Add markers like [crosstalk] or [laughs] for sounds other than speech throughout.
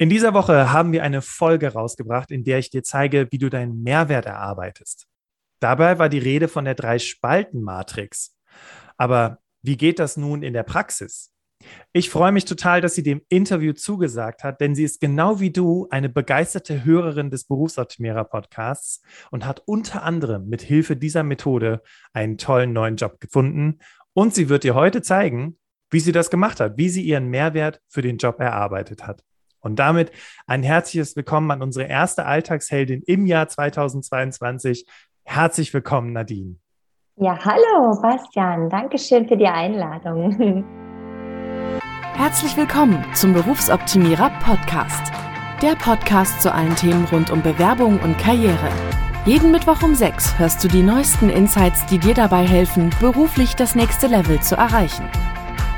In dieser Woche haben wir eine Folge rausgebracht, in der ich dir zeige, wie du deinen Mehrwert erarbeitest. Dabei war die Rede von der Drei-Spalten-Matrix. Aber wie geht das nun in der Praxis? Ich freue mich total, dass sie dem Interview zugesagt hat, denn sie ist genau wie du eine begeisterte Hörerin des Berufsoptimierer Podcasts und hat unter anderem mit Hilfe dieser Methode einen tollen neuen Job gefunden. Und sie wird dir heute zeigen, wie sie das gemacht hat, wie sie ihren Mehrwert für den Job erarbeitet hat. Und damit ein herzliches Willkommen an unsere erste Alltagsheldin im Jahr 2022. Herzlich willkommen, Nadine. Ja, hallo, Bastian. Dankeschön für die Einladung. [laughs] Herzlich willkommen zum Berufsoptimierer Podcast. Der Podcast zu allen Themen rund um Bewerbung und Karriere. Jeden Mittwoch um sechs hörst du die neuesten Insights, die dir dabei helfen, beruflich das nächste Level zu erreichen.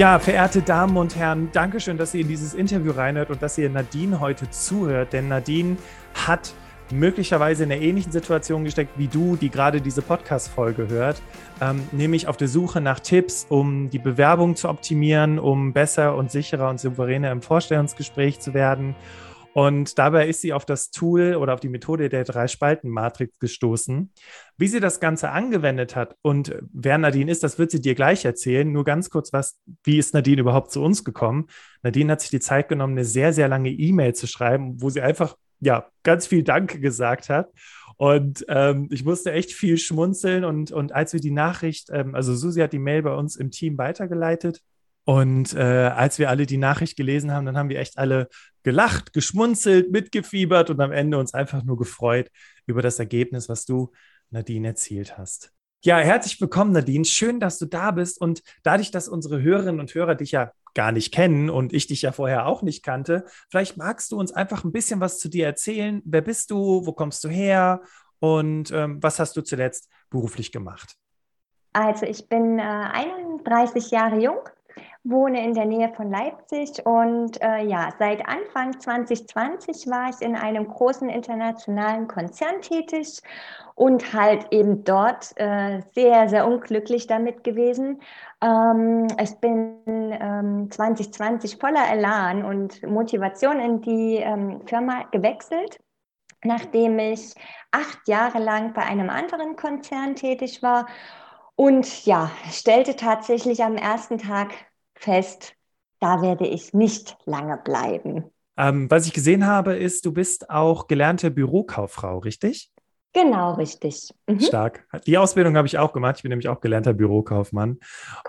Ja, verehrte Damen und Herren, Dankeschön, dass ihr in dieses Interview reinhört und dass ihr Nadine heute zuhört, denn Nadine hat möglicherweise in einer ähnlichen Situation gesteckt wie du, die gerade diese Podcast-Folge hört, ähm, nämlich auf der Suche nach Tipps, um die Bewerbung zu optimieren, um besser und sicherer und souveräner im Vorstellungsgespräch zu werden. Und dabei ist sie auf das Tool oder auf die Methode der Drei-Spalten-Matrix gestoßen. Wie sie das Ganze angewendet hat und wer Nadine ist, das wird sie dir gleich erzählen. Nur ganz kurz was, wie ist Nadine überhaupt zu uns gekommen? Nadine hat sich die Zeit genommen, eine sehr, sehr lange E-Mail zu schreiben, wo sie einfach ja, ganz viel Danke gesagt hat. Und ähm, ich musste echt viel schmunzeln. Und, und als wir die Nachricht, ähm, also Susi hat die Mail bei uns im Team weitergeleitet. Und äh, als wir alle die Nachricht gelesen haben, dann haben wir echt alle gelacht, geschmunzelt, mitgefiebert und am Ende uns einfach nur gefreut über das Ergebnis, was du, Nadine, erzielt hast. Ja, herzlich willkommen, Nadine. Schön, dass du da bist. Und dadurch, dass unsere Hörerinnen und Hörer dich ja gar nicht kennen und ich dich ja vorher auch nicht kannte, vielleicht magst du uns einfach ein bisschen was zu dir erzählen. Wer bist du? Wo kommst du her? Und ähm, was hast du zuletzt beruflich gemacht? Also, ich bin äh, 31 Jahre jung, wohne in der Nähe von Leipzig und äh, ja, seit Anfang 2020 war ich in einem großen internationalen Konzern tätig und halt eben dort äh, sehr, sehr unglücklich damit gewesen. Ähm, ich bin ähm, 2020 voller Elan und Motivation in die ähm, Firma gewechselt nachdem ich acht Jahre lang bei einem anderen Konzern tätig war und ja, stellte tatsächlich am ersten Tag fest, da werde ich nicht lange bleiben. Ähm, was ich gesehen habe, ist, du bist auch gelernte Bürokauffrau, richtig? Genau, richtig. Mhm. Stark. Die Ausbildung habe ich auch gemacht. Ich bin nämlich auch gelernter Bürokaufmann.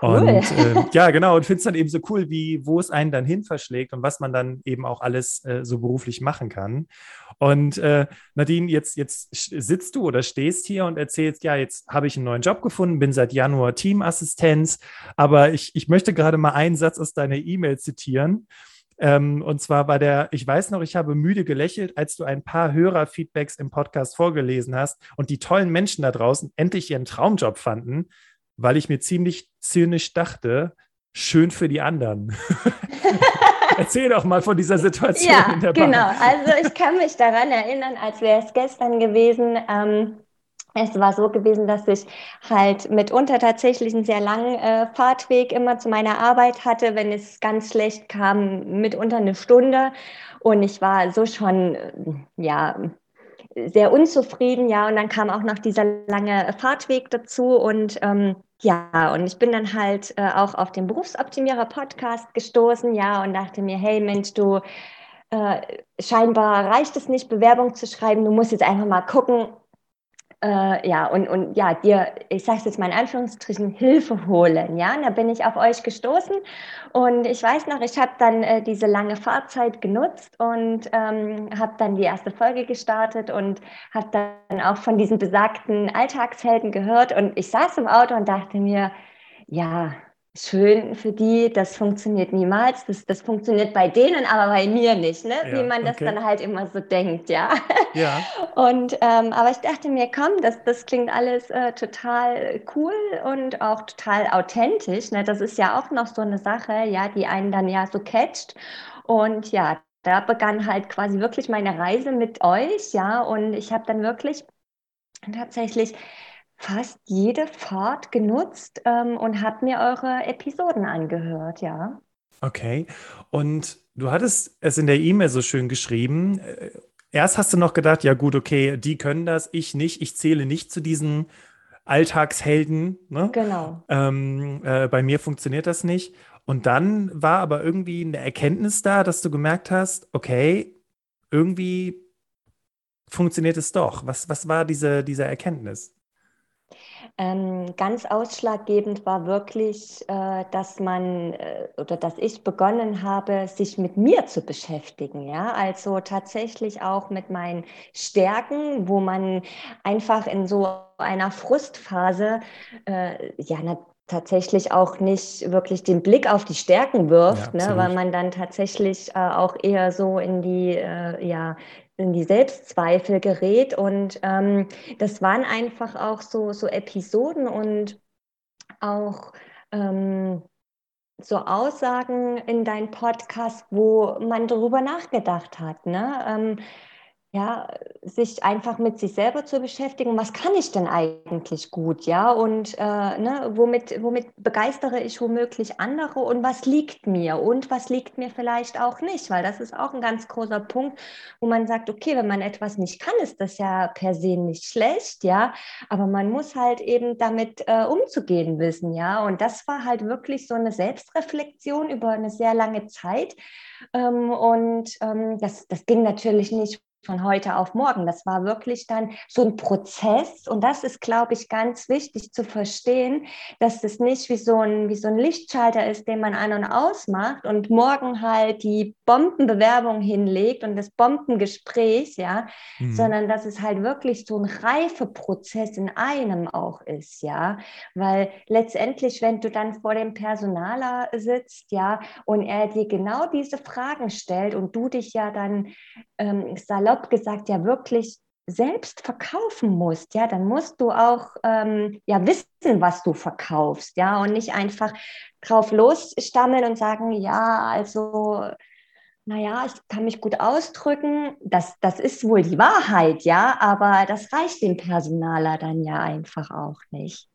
Cool. Und äh, [laughs] ja, genau. Und finde es dann eben so cool, wie, wo es einen dann hin verschlägt und was man dann eben auch alles äh, so beruflich machen kann. Und äh, Nadine, jetzt, jetzt sitzt du oder stehst hier und erzählst, ja, jetzt habe ich einen neuen Job gefunden, bin seit Januar Teamassistenz. Aber ich, ich möchte gerade mal einen Satz aus deiner E-Mail zitieren. Ähm, und zwar war der, ich weiß noch, ich habe müde gelächelt, als du ein paar Hörerfeedbacks im Podcast vorgelesen hast und die tollen Menschen da draußen endlich ihren Traumjob fanden, weil ich mir ziemlich zynisch dachte, schön für die anderen. [laughs] Erzähl doch mal von dieser Situation ja, in der Bahn. Genau, also ich kann mich daran erinnern, als wäre es gestern gewesen. Ähm, es war so gewesen, dass ich halt mitunter tatsächlich einen sehr langen äh, Fahrtweg immer zu meiner Arbeit hatte. Wenn es ganz schlecht kam, mitunter eine Stunde. Und ich war so schon, äh, ja, sehr unzufrieden, ja. Und dann kam auch noch dieser lange Fahrtweg dazu. Und ähm, ja, und ich bin dann halt äh, auch auf den Berufsoptimierer Podcast gestoßen, ja, und dachte mir, hey Mensch, du, äh, scheinbar reicht es nicht, Bewerbung zu schreiben. Du musst jetzt einfach mal gucken, äh, ja, und, und ja, dir, ich sage es jetzt mal in Anführungsstrichen, Hilfe holen. Ja, und da bin ich auf euch gestoßen und ich weiß noch, ich habe dann äh, diese lange Fahrzeit genutzt und ähm, habe dann die erste Folge gestartet und habe dann auch von diesen besagten Alltagshelden gehört und ich saß im Auto und dachte mir, ja, schön für die, das funktioniert niemals. Das, das funktioniert bei denen, aber bei mir nicht, ne? Ja, wie man das okay. dann halt immer so denkt, ja. Ja. [laughs] Und ähm, aber ich dachte mir, komm, das, das klingt alles äh, total cool und auch total authentisch. Ne? Das ist ja auch noch so eine Sache, ja, die einen dann ja so catcht. Und ja, da begann halt quasi wirklich meine Reise mit euch, ja. Und ich habe dann wirklich tatsächlich fast jede Fahrt genutzt ähm, und habe mir eure Episoden angehört, ja. Okay. Und du hattest es in der E-Mail so schön geschrieben. Äh, erst hast du noch gedacht, ja gut, okay, die können das, ich nicht, ich zähle nicht zu diesen Alltagshelden. Ne? Genau. Ähm, äh, bei mir funktioniert das nicht. Und dann war aber irgendwie eine Erkenntnis da, dass du gemerkt hast, okay, irgendwie funktioniert es doch. Was, was war diese, diese Erkenntnis? Ähm, ganz ausschlaggebend war wirklich, äh, dass man äh, oder dass ich begonnen habe, sich mit mir zu beschäftigen. Ja, also tatsächlich auch mit meinen Stärken, wo man einfach in so einer Frustphase äh, ja tatsächlich auch nicht wirklich den Blick auf die Stärken wirft, ja, ne, weil man dann tatsächlich äh, auch eher so in die äh, ja in die Selbstzweifel gerät. Und ähm, das waren einfach auch so, so Episoden und auch ähm, so Aussagen in deinem Podcast, wo man darüber nachgedacht hat. Ne? Ähm, ja, sich einfach mit sich selber zu beschäftigen, was kann ich denn eigentlich gut, ja, und äh, ne, womit, womit begeistere ich womöglich andere und was liegt mir und was liegt mir vielleicht auch nicht, weil das ist auch ein ganz großer Punkt, wo man sagt, okay, wenn man etwas nicht kann, ist das ja per se nicht schlecht, ja, aber man muss halt eben damit äh, umzugehen wissen, ja, und das war halt wirklich so eine Selbstreflexion über eine sehr lange Zeit. Ähm, und ähm, das, das ging natürlich nicht von heute auf morgen. Das war wirklich dann so ein Prozess. Und das ist, glaube ich, ganz wichtig zu verstehen, dass das nicht wie so ein, wie so ein Lichtschalter ist, den man an und ausmacht und morgen halt die Bombenbewerbung hinlegt und das Bombengespräch, ja, mhm. sondern dass es halt wirklich so ein Reifeprozess in einem auch ist, ja. Weil letztendlich, wenn du dann vor dem Personaler sitzt, ja, und er dir genau diese Fragen stellt und du dich ja dann ähm, salopp salopp gesagt ja wirklich selbst verkaufen musst, ja, dann musst du auch ähm, ja wissen, was du verkaufst, ja, und nicht einfach drauf losstammeln und sagen, ja, also, naja, ich kann mich gut ausdrücken, das, das ist wohl die Wahrheit, ja, aber das reicht dem Personaler dann ja einfach auch nicht.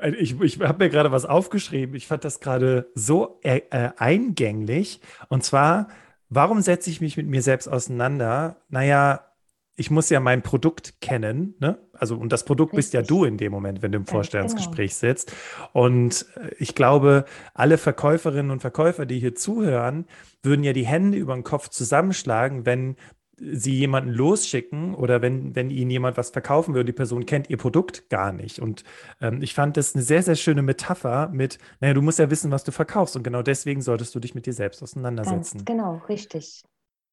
Äh, ich, ich habe mir gerade was aufgeschrieben. Ich fand das gerade so äh, äh eingänglich. Und zwar Warum setze ich mich mit mir selbst auseinander? Naja, ich muss ja mein Produkt kennen, ne? Also, und das Produkt Richtig. bist ja du in dem Moment, wenn du im Vorstellungsgespräch genau. sitzt. Und äh, ich glaube, alle Verkäuferinnen und Verkäufer, die hier zuhören, würden ja die Hände über den Kopf zusammenschlagen, wenn sie jemanden losschicken oder wenn, wenn ihnen jemand was verkaufen würde, die Person kennt ihr Produkt gar nicht. Und ähm, ich fand das eine sehr, sehr schöne Metapher mit, naja, du musst ja wissen, was du verkaufst und genau deswegen solltest du dich mit dir selbst auseinandersetzen. Ganz genau, richtig.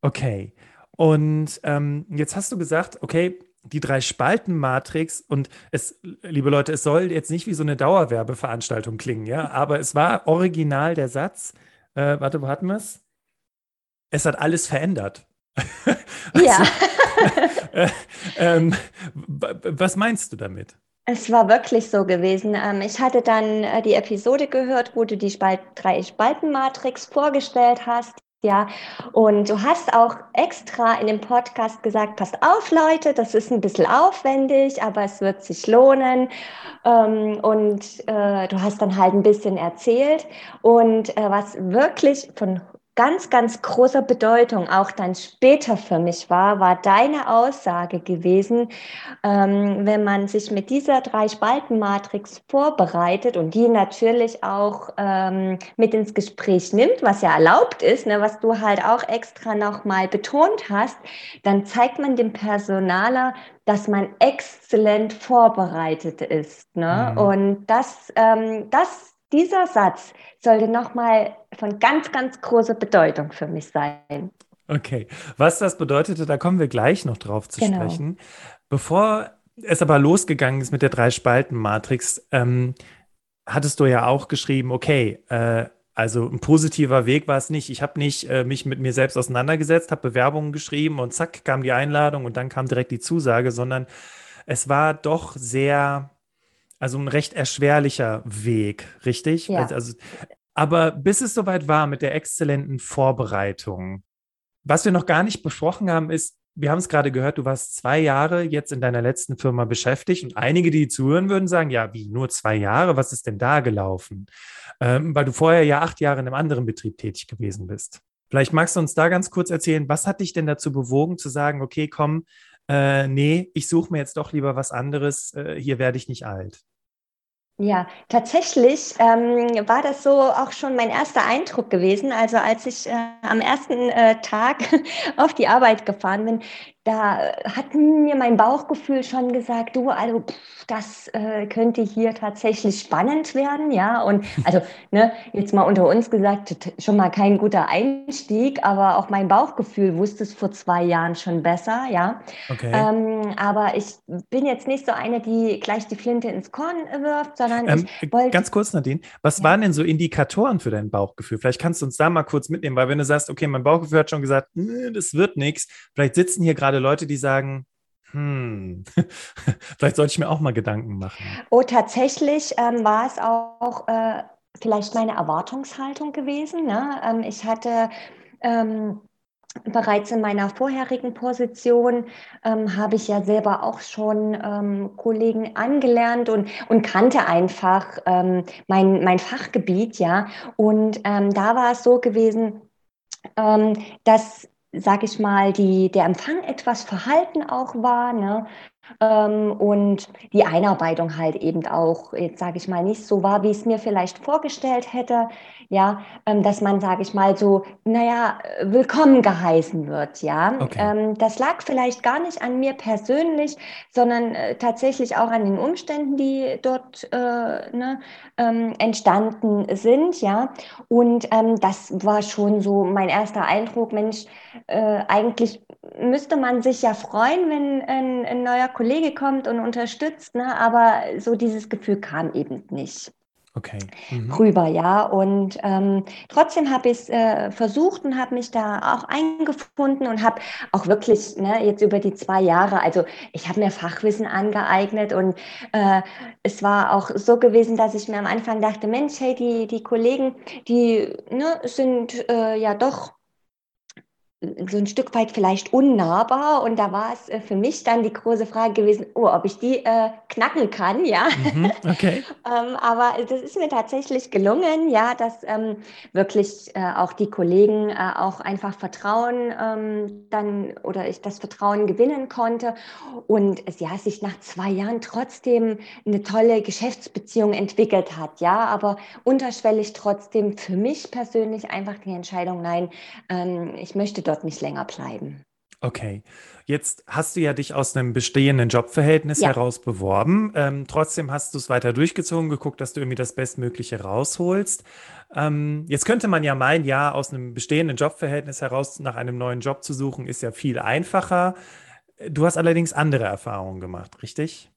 Okay. Und ähm, jetzt hast du gesagt, okay, die drei Spalten Matrix und es, liebe Leute, es soll jetzt nicht wie so eine Dauerwerbeveranstaltung klingen, ja, [laughs] aber es war original der Satz. Äh, warte, wo hatten wir es? Es hat alles verändert. [laughs] ja. [laughs] äh, ähm, was meinst du damit? Es war wirklich so gewesen. Ähm, ich hatte dann äh, die Episode gehört, wo du die Spalt drei Spaltenmatrix vorgestellt hast. Ja, und du hast auch extra in dem Podcast gesagt, passt auf, Leute, das ist ein bisschen aufwendig, aber es wird sich lohnen. Ähm, und äh, du hast dann halt ein bisschen erzählt. Und äh, was wirklich von ganz, ganz großer Bedeutung auch dann später für mich war, war deine Aussage gewesen, ähm, wenn man sich mit dieser Drei-Spalten-Matrix vorbereitet und die natürlich auch ähm, mit ins Gespräch nimmt, was ja erlaubt ist, ne, was du halt auch extra nochmal betont hast, dann zeigt man dem Personaler, dass man exzellent vorbereitet ist. Ne? Mhm. Und das, ähm, das dieser Satz sollte nochmal von ganz, ganz großer Bedeutung für mich sein. Okay, was das bedeutete, da kommen wir gleich noch drauf zu genau. sprechen. Bevor es aber losgegangen ist mit der Drei-Spalten-Matrix, ähm, hattest du ja auch geschrieben, okay, äh, also ein positiver Weg war es nicht. Ich habe nicht äh, mich mit mir selbst auseinandergesetzt, habe Bewerbungen geschrieben und zack kam die Einladung und dann kam direkt die Zusage, sondern es war doch sehr, also ein recht erschwerlicher Weg, richtig? Ja. Also, aber bis es soweit war mit der exzellenten Vorbereitung, was wir noch gar nicht besprochen haben, ist, wir haben es gerade gehört, du warst zwei Jahre jetzt in deiner letzten Firma beschäftigt und einige, die zuhören würden, sagen, ja, wie nur zwei Jahre, was ist denn da gelaufen? Ähm, weil du vorher ja acht Jahre in einem anderen Betrieb tätig gewesen bist. Vielleicht magst du uns da ganz kurz erzählen, was hat dich denn dazu bewogen zu sagen, okay, komm, äh, nee, ich suche mir jetzt doch lieber was anderes, äh, hier werde ich nicht alt. Ja, tatsächlich ähm, war das so auch schon mein erster Eindruck gewesen. Also als ich äh, am ersten äh, Tag [laughs] auf die Arbeit gefahren bin, da hat mir mein Bauchgefühl schon gesagt, du, also pff, das äh, könnte hier tatsächlich spannend werden, ja. Und [laughs] also, ne, jetzt mal unter uns gesagt, schon mal kein guter Einstieg, aber auch mein Bauchgefühl wusste es vor zwei Jahren schon besser, ja. Okay. Ähm, aber ich bin jetzt nicht so eine, die gleich die Flinte ins Korn wirft, sondern Ähm, ich wollte. ganz kurz, Nadine, was Ja. waren denn so Indikatoren für dein Bauchgefühl? Vielleicht kannst du uns da mal kurz mitnehmen, weil wenn du sagst, okay, mein Bauchgefühl hat schon gesagt, "Nö, das wird nichts, vielleicht sitzen hier gerade Leute, die sagen, hm, [laughs] vielleicht sollte ich mir auch mal Gedanken machen. Oh, tatsächlich ähm, war es auch äh, vielleicht meine Erwartungshaltung gewesen. Ne? Ähm, ich hatte ähm, bereits in meiner vorherigen Position, ähm, habe ich ja selber auch schon ähm, Kollegen angelernt und, und kannte einfach ähm, mein, mein Fachgebiet, ja. Und ähm, da war es so gewesen, ähm, dass, sag ich mal, die, der Empfang etwas verhalten auch war, ne? Ähm, und die Einarbeitung halt eben auch, jetzt sage ich mal, nicht so war, wie ich es mir vielleicht vorgestellt hätte. Ja, ähm, dass man, sage ich mal, so, naja, willkommen geheißen wird. Ja, Okay. ähm, das lag vielleicht gar nicht an mir persönlich, sondern äh, tatsächlich auch an den Umständen, die dort äh, ne, ähm, entstanden sind. Ja, und ähm, das war schon so mein erster Eindruck. Mensch, äh, eigentlich müsste man sich ja freuen, wenn ein, ein neuer Kollege kommt und unterstützt, ne? aber so dieses Gefühl kam eben nicht Okay. Mhm. rüber, ja. Und ähm, trotzdem habe ich es äh, versucht und habe mich da auch eingefunden und habe auch wirklich ne, jetzt über die zwei Jahre, also ich habe mir Fachwissen angeeignet und äh, es war auch so gewesen, dass ich mir am Anfang dachte, Mensch, hey, die, die Kollegen, die ne, sind äh, ja doch so ein Stück weit vielleicht unnahbar und da war es äh, für mich dann die große Frage gewesen, oh, ob ich die äh, knacken kann, ja. Mhm. Okay. [laughs] Ähm, aber das ist mir tatsächlich gelungen, ja, dass ähm, wirklich äh, auch die Kollegen äh, auch einfach Vertrauen ähm, dann oder ich das Vertrauen gewinnen konnte und es ja sich nach zwei Jahren trotzdem eine tolle Geschäftsbeziehung entwickelt hat, ja, aber unterschwellig trotzdem für mich persönlich einfach die Entscheidung, nein, ähm, ich möchte dort nicht länger bleiben. Okay. Jetzt hast du ja dich aus einem bestehenden Jobverhältnis Ja. heraus beworben. Ähm, trotzdem hast du es weiter durchgezogen, geguckt, dass du irgendwie das Bestmögliche rausholst. Ähm, jetzt könnte man ja meinen, ja, aus einem bestehenden Jobverhältnis heraus nach einem neuen Job zu suchen, ist ja viel einfacher. Du hast allerdings andere Erfahrungen gemacht, richtig?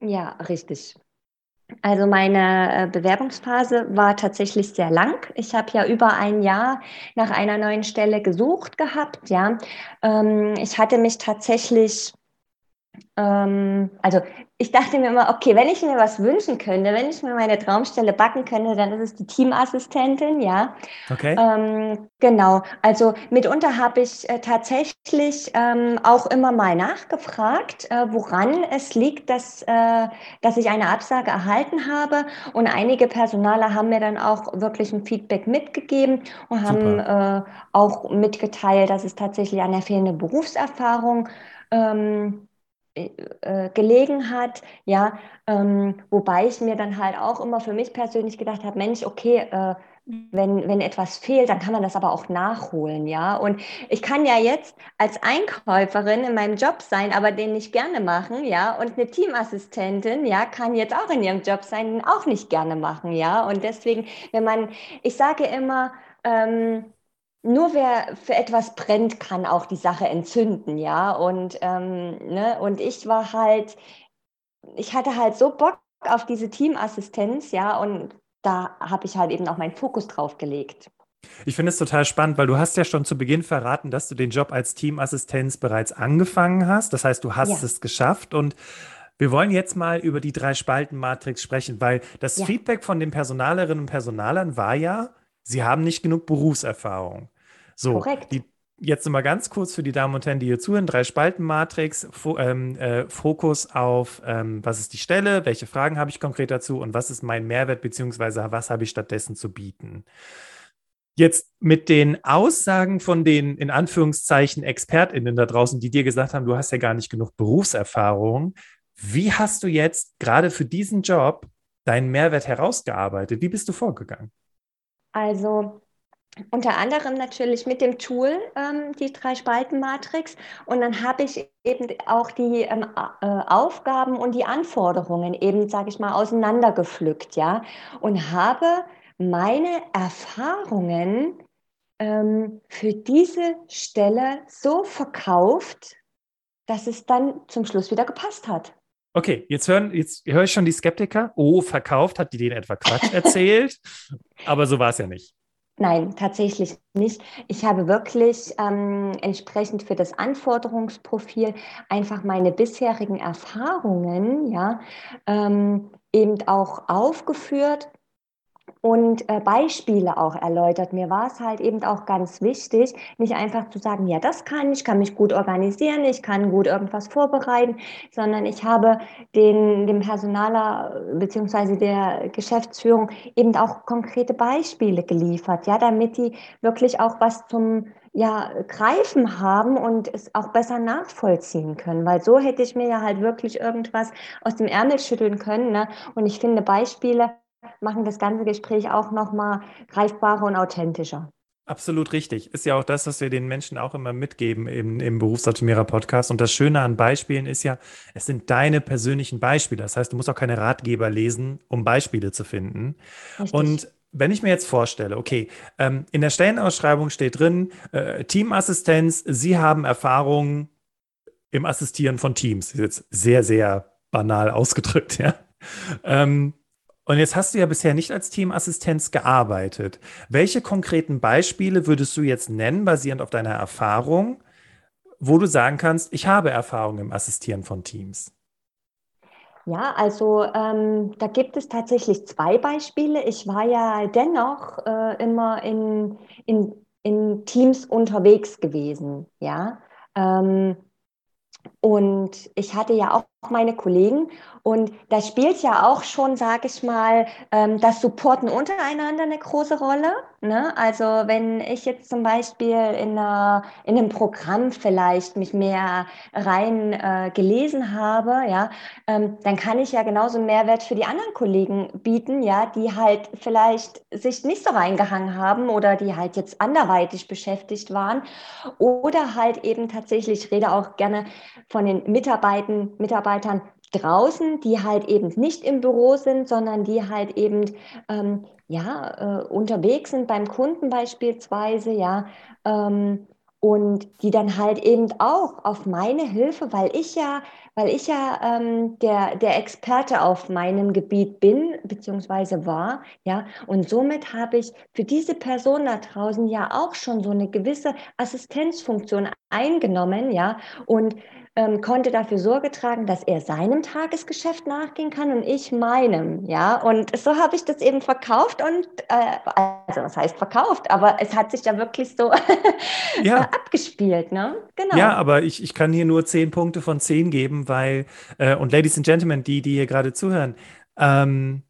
Ja, richtig. Also meine äh, Bewerbungsphase war tatsächlich sehr lang. Ich habe ja über ein Jahr nach einer neuen Stelle gesucht gehabt, ja. Ähm, ich hatte mich tatsächlich, ähm, also ich dachte mir immer, okay, wenn ich mir was wünschen könnte, wenn ich mir meine Traumstelle backen könnte, dann ist es die Teamassistentin, ja. Okay. Ähm, genau, also mitunter habe ich äh, tatsächlich ähm, auch immer mal nachgefragt, äh, woran es liegt, dass, äh, dass ich eine Absage erhalten habe. Und einige Personaler haben mir dann auch wirklich ein Feedback mitgegeben und haben äh, auch mitgeteilt, dass es tatsächlich an der fehlenden Berufserfahrung ähm, äh, gelegen hat, ja, ähm, wobei ich mir dann halt auch immer für mich persönlich gedacht habe, Mensch, okay, äh, wenn, wenn etwas fehlt, dann kann man das aber auch nachholen, ja. Und ich kann ja jetzt als Einkäuferin in meinem Job sein, aber den nicht gerne machen, ja. Und eine Teamassistentin, ja, kann jetzt auch in ihrem Job sein, den auch nicht gerne machen, ja. Und deswegen, wenn man, ich sage immer, ähm, nur wer für etwas brennt, kann auch die Sache entzünden, ja. Und, ähm, ne, und ich war halt, ich hatte halt so Bock auf diese Teamassistenz, ja, und da habe ich halt eben auch meinen Fokus drauf gelegt. Ich finde es total spannend, weil du hast ja schon zu Beginn verraten, dass du den Job als Teamassistenz bereits angefangen hast. Das heißt, du hast ja. es geschafft und wir wollen jetzt mal über die drei Spalten Matrix sprechen, weil das ja. Feedback von den Personalerinnen und Personalern war ja, sie haben nicht genug Berufserfahrung. So, Korrekt. Die, jetzt nochmal ganz kurz für die Damen und Herren, die hier zuhören: drei Spalten Matrix, Fo ähm, äh, Fokus auf, ähm, was ist die Stelle, welche Fragen habe ich konkret dazu und was ist mein Mehrwert, beziehungsweise was habe ich stattdessen zu bieten. Jetzt mit den Aussagen von den in Anführungszeichen ExpertInnen da draußen, die dir gesagt haben, du hast ja gar nicht genug Berufserfahrung, wie hast du jetzt gerade für diesen Job deinen Mehrwert herausgearbeitet? Wie bist du vorgegangen? Also unter anderem natürlich mit dem Tool, ähm, die Drei-Spalten-Matrix. Und dann habe ich eben auch die ähm, äh, Aufgaben und die Anforderungen eben, sage ich mal, auseinandergepflückt, ja. Und habe meine Erfahrungen ähm, für diese Stelle so verkauft, dass es dann zum Schluss wieder gepasst hat. Okay, jetzt hören, jetzt höre ich schon die Skeptiker. Oh, verkauft, hat die denen etwa Quatsch [laughs] erzählt? Aber so war es ja nicht. Nein, tatsächlich nicht. Ich habe wirklich ähm, entsprechend für das Anforderungsprofil einfach meine bisherigen Erfahrungen, ja, ähm, eben auch aufgeführt und äh, Beispiele auch erläutert. Mir war es halt eben auch ganz wichtig, nicht einfach zu sagen, ja, das kann ich, kann mich gut organisieren, ich kann gut irgendwas vorbereiten, sondern ich habe den, dem Personaler beziehungsweise der Geschäftsführung eben auch konkrete Beispiele geliefert, ja, damit die wirklich auch was zum ja, greifen haben und es auch besser nachvollziehen können, weil so hätte ich mir ja halt wirklich irgendwas aus dem Ärmel schütteln können. Ne? Und ich finde Beispiele machen das ganze Gespräch auch nochmal greifbarer und authentischer. Absolut richtig. Ist ja auch das, was wir den Menschen auch immer mitgeben im, im Berufsoptimierer Podcast. Und das Schöne an Beispielen ist ja, es sind deine persönlichen Beispiele. Das heißt, du musst auch keine Ratgeber lesen, um Beispiele zu finden. Richtig. Und wenn ich mir jetzt vorstelle, okay, ähm, in der Stellenausschreibung steht drin, äh, Teamassistenz, Sie haben Erfahrung im Assistieren von Teams. Das ist jetzt sehr, sehr banal ausgedrückt, ja. Ähm, und jetzt hast du ja bisher nicht als Teamassistenz gearbeitet. Welche konkreten Beispiele würdest du jetzt nennen, basierend auf deiner Erfahrung, wo du sagen kannst, ich habe Erfahrung im Assistieren von Teams? Ja, also ähm, da gibt es tatsächlich zwei Beispiele. Ich war ja dennoch äh, immer in, in, in Teams unterwegs gewesen, ja. Ähm, und ich hatte ja auch meine Kollegen und da spielt ja auch schon, sage ich mal, ähm, das Supporten untereinander eine große Rolle. Ne? Also wenn ich jetzt zum Beispiel in, einer, in einem Programm vielleicht mich mehr rein äh, gelesen habe, ja, ähm, dann kann ich ja genauso einen Mehrwert für die anderen Kollegen bieten, ja, die halt vielleicht sich nicht so reingehangen haben oder die halt jetzt anderweitig beschäftigt waren oder halt eben tatsächlich, ich rede auch gerne von den Mitarbeitern, Mitarbeitern draußen, die halt eben nicht im Büro sind, sondern die halt eben ähm, ja, äh, unterwegs sind beim Kunden beispielsweise, ja, ähm, und die dann halt eben auch auf meine Hilfe, weil ich ja, weil ich ja ähm, der, der Experte auf meinem Gebiet bin, beziehungsweise war, ja, und somit habe ich für diese Person da draußen ja auch schon so eine gewisse Assistenzfunktion eingenommen, ja, und ähm, konnte dafür Sorge tragen, dass er seinem Tagesgeschäft nachgehen kann und ich meinem, ja. Und so habe ich das eben verkauft und, äh, also was heißt verkauft, aber es hat sich ja wirklich so ja. [laughs] abgespielt, ne? Genau. Ja, aber ich, ich kann hier nur zehn Punkte von zehn geben, weil, äh, und Ladies and Gentlemen, die, die hier gerade zuhören, ähm,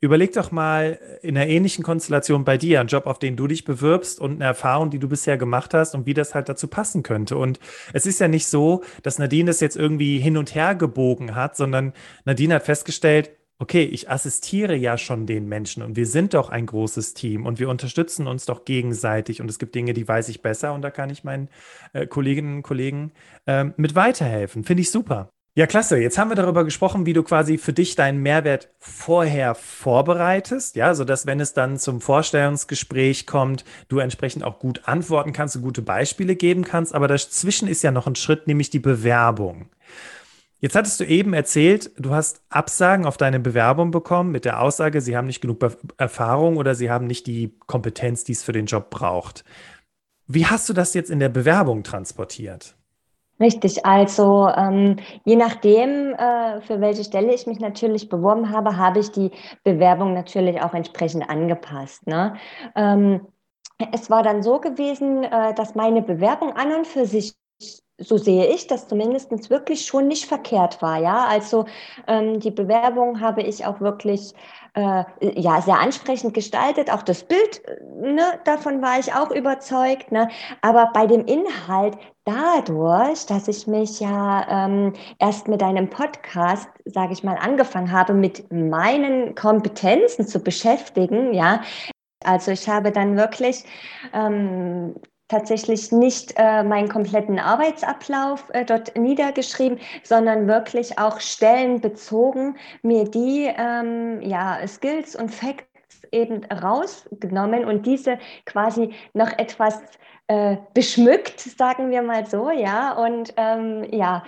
Überleg doch mal in einer ähnlichen Konstellation bei dir, einen Job, auf den du dich bewirbst und eine Erfahrung, die du bisher gemacht hast und wie das halt dazu passen könnte. Und es ist ja nicht so, dass Nadine das jetzt irgendwie hin und her gebogen hat, sondern Nadine hat festgestellt, okay, ich assistiere ja schon den Menschen und wir sind doch ein großes Team und wir unterstützen uns doch gegenseitig und es gibt Dinge, die weiß ich besser und da kann ich meinen äh, Kolleginnen und Kollegen äh, mit weiterhelfen. Finde ich super. Ja, klasse. Jetzt haben wir darüber gesprochen, wie du quasi für dich deinen Mehrwert vorher vorbereitest, ja, sodass, wenn es dann zum Vorstellungsgespräch kommt, du entsprechend auch gut antworten kannst und gute Beispiele geben kannst. Aber dazwischen ist ja noch ein Schritt, nämlich die Bewerbung. Jetzt hattest du eben erzählt, du hast Absagen auf deine Bewerbung bekommen mit der Aussage, sie haben nicht genug Be Erfahrung oder sie haben nicht die Kompetenz, die es für den Job braucht. Wie hast du das jetzt in der Bewerbung transportiert? Richtig, also ähm, je nachdem, äh, für welche Stelle ich mich natürlich beworben habe, habe ich die Bewerbung natürlich auch entsprechend angepasst. Ne? Ähm, es war dann so gewesen, äh, dass meine Bewerbung an und für sich so sehe ich das zumindest wirklich schon nicht verkehrt war. Ja, also ähm, die Bewerbung habe ich auch wirklich äh, ja sehr ansprechend gestaltet. Auch das Bild, ne, davon war ich auch überzeugt. Ne? Aber bei dem Inhalt, dadurch, dass ich mich ja ähm, erst mit einem Podcast, sage ich mal, angefangen habe, mit meinen Kompetenzen zu beschäftigen, ja. Also ich habe dann wirklich ähm, tatsächlich nicht äh, meinen kompletten Arbeitsablauf äh, dort niedergeschrieben, sondern wirklich auch stellenbezogen mir die ähm, ja, Skills und Facts eben rausgenommen und diese quasi noch etwas äh, beschmückt, sagen wir mal so, ja, und ähm, ja,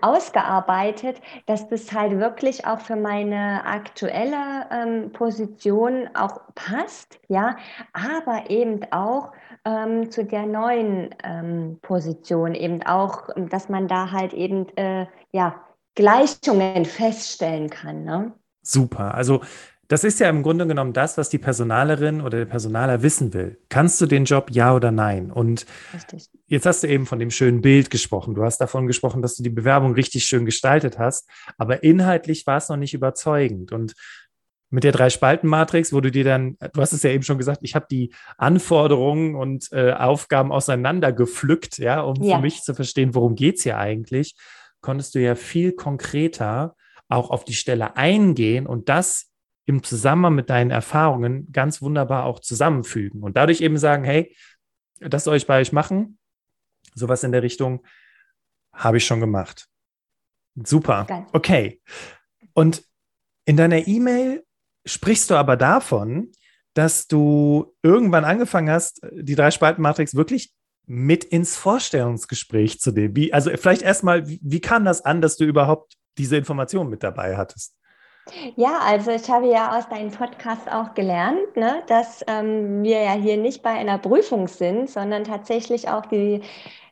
ausgearbeitet, dass das halt wirklich auch für meine aktuelle ähm, Position auch passt, ja, aber eben auch ähm, zu der neuen ähm, Position, eben auch, dass man da halt eben äh, ja Gleichungen feststellen kann. Ne? Super. Also das ist ja im Grunde genommen das, was die Personalerin oder der Personaler wissen will. Kannst du den Job ja oder nein? Und richtig. jetzt hast du eben von dem schönen Bild gesprochen. Du hast davon gesprochen, dass du die Bewerbung richtig schön gestaltet hast, aber inhaltlich war es noch nicht überzeugend. Und mit der Drei-Spalten-Matrix, wo du dir dann, du hast es ja eben schon gesagt, ich habe die Anforderungen und äh, Aufgaben auseinandergepflückt, ja, um ja. für mich zu verstehen, worum geht es hier eigentlich, konntest du ja viel konkreter auch auf die Stelle eingehen und das im Zusammenhang mit deinen Erfahrungen ganz wunderbar auch zusammenfügen und dadurch eben sagen, hey, das soll ich bei euch machen. Sowas in der Richtung habe ich schon gemacht. Super. Okay. Und in deiner E-Mail sprichst du aber davon, dass du irgendwann angefangen hast, die Drei-Spalten-Matrix wirklich mit ins Vorstellungsgespräch zu nehmen. Wie, also vielleicht erstmal, wie, wie kam das an, dass du überhaupt diese Informationen mit dabei hattest? Ja, also ich habe ja aus deinem Podcast auch gelernt, ne, dass ähm, wir ja hier nicht bei einer Prüfung sind, sondern tatsächlich auch die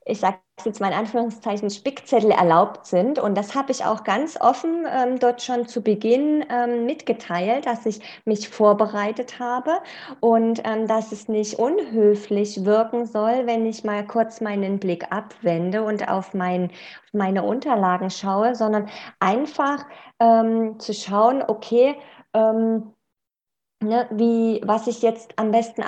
ich sage jetzt mal in Anführungszeichen, Spickzettel erlaubt sind. Und das habe ich auch ganz offen ähm, dort schon zu Beginn ähm, mitgeteilt, dass ich mich vorbereitet habe und ähm, dass es nicht unhöflich wirken soll, wenn ich mal kurz meinen Blick abwende und auf, mein, meine Unterlagen schaue, sondern einfach ähm, zu schauen, okay, ähm, ne, wie, was ich jetzt am besten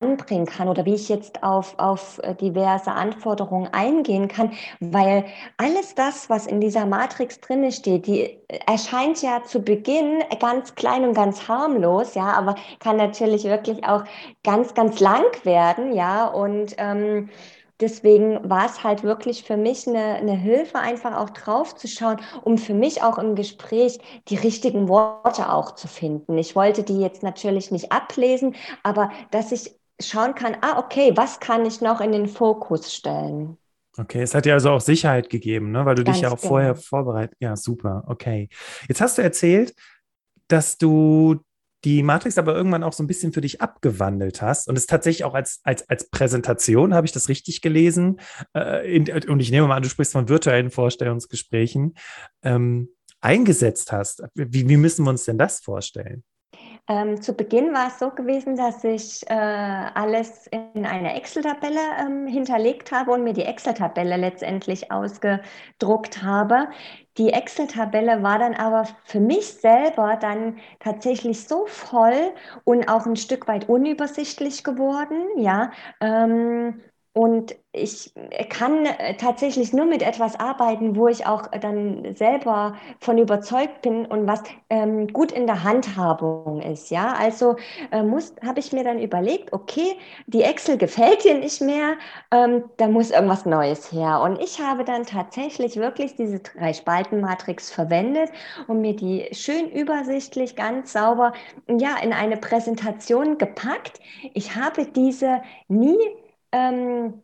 anbringen kann oder wie ich jetzt auf, auf äh, diverse Anforderungen eingehen kann, weil alles das, was in dieser Matrix drinne steht, die äh, erscheint ja zu Beginn ganz klein und ganz harmlos, ja, aber kann natürlich wirklich auch ganz, ganz lang werden, ja, und ähm, deswegen war es halt wirklich für mich eine, eine Hilfe, einfach auch drauf zu schauen, um für mich auch im Gespräch die richtigen Worte auch zu finden. Ich wollte die jetzt natürlich nicht ablesen, aber dass ich schauen kann, ah, okay, was kann ich noch in den Fokus stellen? Okay, es hat dir also auch Sicherheit gegeben, ne? weil du Ganz dich ja auch genau. vorher vorbereitet. Ja, super, okay. Jetzt hast du erzählt, dass du die Matrix aber irgendwann auch so ein bisschen für dich abgewandelt hast und es tatsächlich auch als, als, als Präsentation, habe ich das richtig gelesen? Äh, in, und ich nehme mal an, du sprichst von virtuellen Vorstellungsgesprächen, ähm, eingesetzt hast. Wie, wie müssen wir uns denn das vorstellen? Ähm, zu Beginn war es so gewesen, dass ich äh, alles in eine Excel-Tabelle ähm, hinterlegt habe und mir die Excel-Tabelle letztendlich ausgedruckt habe. Die Excel-Tabelle war dann aber für mich selber dann tatsächlich so voll und auch ein Stück weit unübersichtlich geworden, ja. Ähm, und ich kann äh, tatsächlich nur mit etwas arbeiten, wo ich auch dann selber von überzeugt bin und was ähm, gut in der Handhabung ist. Ja, also äh, muss habe ich mir dann überlegt, okay, die Excel gefällt dir nicht mehr, ähm, da muss irgendwas Neues her. Und ich habe dann tatsächlich wirklich diese drei Spalten Matrix verwendet und mir die schön übersichtlich, ganz sauber, ja, in eine Präsentation gepackt. Ich habe diese nie ähm,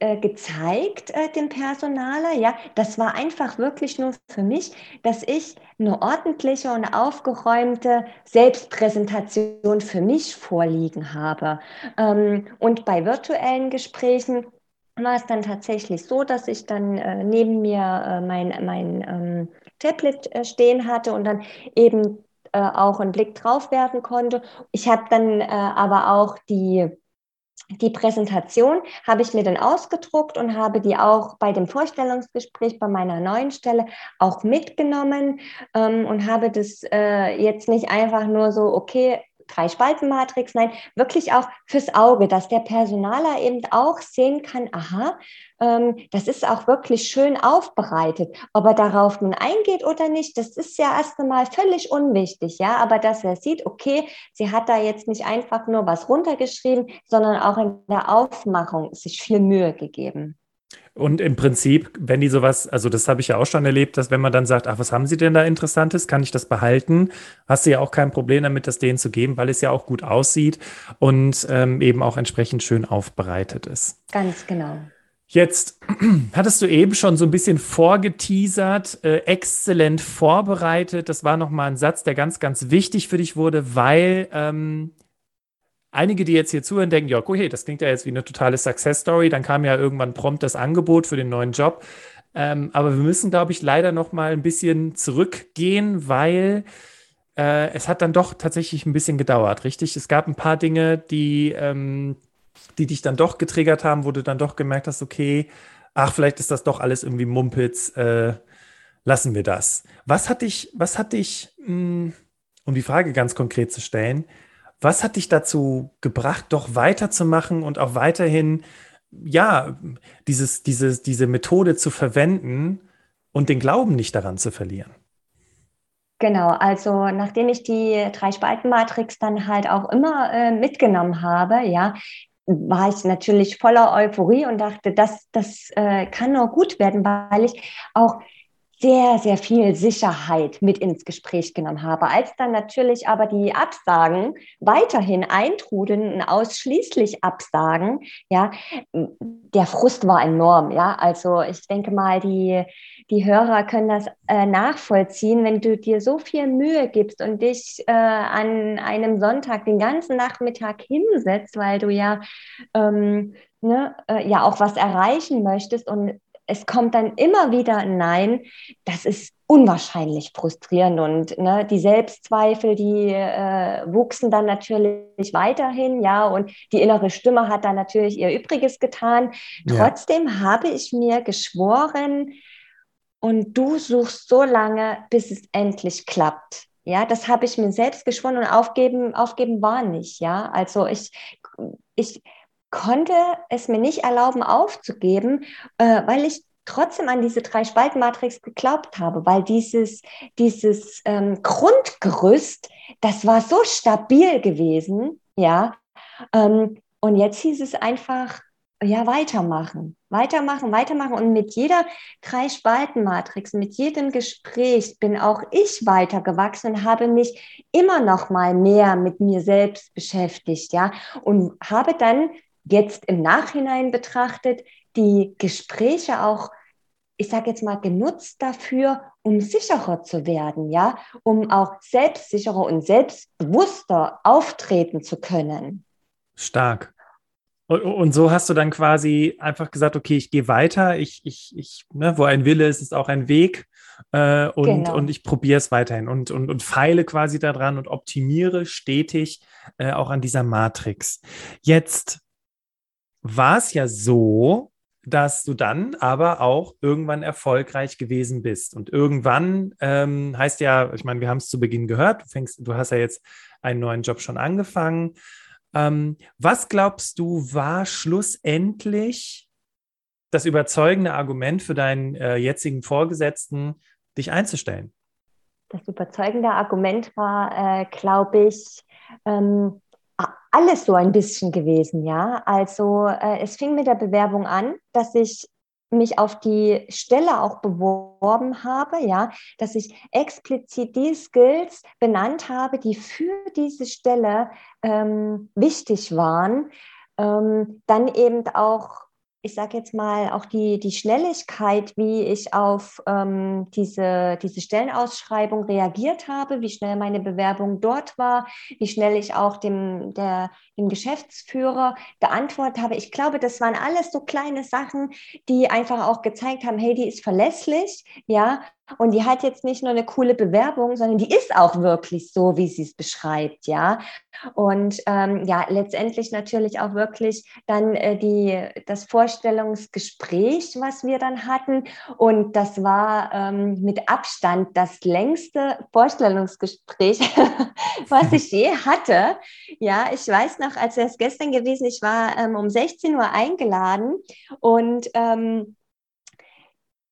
äh, gezeigt äh, dem Personaler. Ja, das war einfach wirklich nur für mich, dass ich eine ordentliche und aufgeräumte Selbstpräsentation für mich vorliegen habe. Ähm, und bei virtuellen Gesprächen war es dann tatsächlich so, dass ich dann äh, neben mir äh, mein, mein ähm, Tablet äh, stehen hatte und dann eben äh, auch einen Blick drauf werfen konnte. Ich habe dann aber auch die die Präsentation habe ich mir dann ausgedruckt und habe die auch bei dem Vorstellungsgespräch bei meiner neuen Stelle auch mitgenommen ähm, und habe das äh, jetzt nicht einfach nur so, okay, Drei-Spalten-Matrix, nein, wirklich auch fürs Auge, dass der Personaler eben auch sehen kann, aha, ähm, das ist auch wirklich schön aufbereitet. Ob er darauf nun eingeht oder nicht, das ist ja erst einmal völlig unwichtig, ja, aber dass er sieht, okay, sie hat da jetzt nicht einfach nur was runtergeschrieben, sondern auch in der Aufmachung sich viel Mühe gegeben. Und im Prinzip, wenn die sowas, also das habe ich ja auch schon erlebt, dass wenn man dann sagt, ach, was haben Sie denn da Interessantes, kann ich das behalten? Hast du ja auch kein Problem damit, das denen zu geben, weil es ja auch gut aussieht und ähm, eben auch entsprechend schön aufbereitet ist. Ganz genau. Jetzt [clears throat] hattest du eben schon so ein bisschen vorgeteasert, äh, exzellent vorbereitet. Das war nochmal ein Satz, der ganz, ganz wichtig für dich wurde, weil ähm, einige, die jetzt hier zuhören, denken, ja, okay, das klingt ja jetzt wie eine totale Success Story. Dann kam ja irgendwann prompt das Angebot für den neuen Job. Ähm, aber wir müssen, glaube ich, leider noch mal ein bisschen zurückgehen, weil äh, es hat dann doch tatsächlich ein bisschen gedauert, richtig? Es gab ein paar Dinge, die, ähm, die dich dann doch getriggert haben, wo du dann doch gemerkt hast, okay, ach, vielleicht ist das doch alles irgendwie Mumpitz, äh, lassen wir das. Was hat dich, was hat dich, mh, hm, um die Frage ganz konkret zu stellen, was hat dich dazu gebracht, doch weiterzumachen und auch weiterhin, ja, dieses, dieses, diese Methode zu verwenden und den Glauben nicht daran zu verlieren? Genau, also nachdem ich die Drei-Spalten-Matrix dann halt auch immer äh, mitgenommen habe, ja, war ich natürlich voller Euphorie und dachte, das, das äh, kann nur gut werden, weil ich auch sehr, sehr viel Sicherheit mit ins Gespräch genommen habe. Als dann natürlich aber die Absagen weiterhin eintrudeln, ausschließlich Absagen, ja, der Frust war enorm, ja. Also ich denke mal, die, die Hörer können das äh, nachvollziehen, wenn du dir so viel Mühe gibst und dich äh, an einem Sonntag den ganzen Nachmittag hinsetzt, weil du ja, ähm, ne, äh, ja auch was erreichen möchtest und es kommt dann immer wieder ein Nein, das ist unwahrscheinlich frustrierend und ne, die Selbstzweifel, die äh, wuchsen dann natürlich weiterhin, ja, und die innere Stimme hat dann natürlich ihr Übriges getan. Ja. Trotzdem habe ich mir geschworen, und du suchst so lange, bis es endlich klappt. Ja, das habe ich mir selbst geschworen und aufgeben, aufgeben war nicht. Ja, also ich, ich konnte es mir nicht erlauben aufzugeben, äh, weil ich trotzdem an diese drei Spaltenmatrix geglaubt habe, weil dieses, dieses ähm, Grundgerüst, das war so stabil gewesen, ja. Ähm, und jetzt hieß es einfach, ja, weitermachen, weitermachen, weitermachen. Und mit jeder Drei-Spalten-Matrix, mit jedem Gespräch bin auch ich weitergewachsen und habe mich immer noch mal mehr mit mir selbst beschäftigt, ja. Und habe dann jetzt im Nachhinein betrachtet die Gespräche auch, ich sage jetzt mal, genutzt dafür, um sicherer zu werden, ja, um auch selbstsicherer und selbstbewusster auftreten zu können. Stark. Und, und so hast du dann quasi einfach gesagt, okay, ich gehe weiter, ich, ich, ich, ne, wo ein Wille ist, ist auch ein Weg. Äh, und, genau. und ich probiere es weiterhin und, und, und feile quasi daran und optimiere stetig äh, auch an dieser Matrix. Jetzt war es ja so, dass du dann aber auch irgendwann erfolgreich gewesen bist. Und irgendwann ähm, heißt ja, ich meine, wir haben es zu Beginn gehört, du, fängst, du hast ja jetzt einen neuen Job schon angefangen. Ähm, was glaubst du, war schlussendlich das überzeugende Argument für deinen äh, jetzigen Vorgesetzten, dich einzustellen? Das überzeugende Argument war, äh, glaube ich, ähm, alles so ein bisschen gewesen, ja. Also äh, es fing mit der Bewerbung an, dass ich mich auf die Stelle auch beworben habe, ja, dass ich explizit die Skills benannt habe, die für diese Stelle ähm, wichtig waren. Ähm, dann eben auch ich sage jetzt mal, auch die, die Schnelligkeit, wie ich auf ähm, diese, diese Stellenausschreibung reagiert habe, wie schnell meine Bewerbung dort war, wie schnell ich auch dem, der, dem Geschäftsführer geantwortet habe. Ich glaube, das waren alles so kleine Sachen, die einfach auch gezeigt haben, hey, die ist verlässlich, ja, und die hat jetzt nicht nur eine coole Bewerbung, sondern die ist auch wirklich so, wie sie es beschreibt, ja. Und ähm, ja, letztendlich natürlich auch wirklich dann äh, die, das Vorstellungsgespräch, was wir dann hatten. Und das war ähm, mit Abstand das längste Vorstellungsgespräch, [laughs] was ich je hatte. Ja, ich weiß noch, als es gestern gewesen, ich war ähm, um 16 Uhr eingeladen und ähm,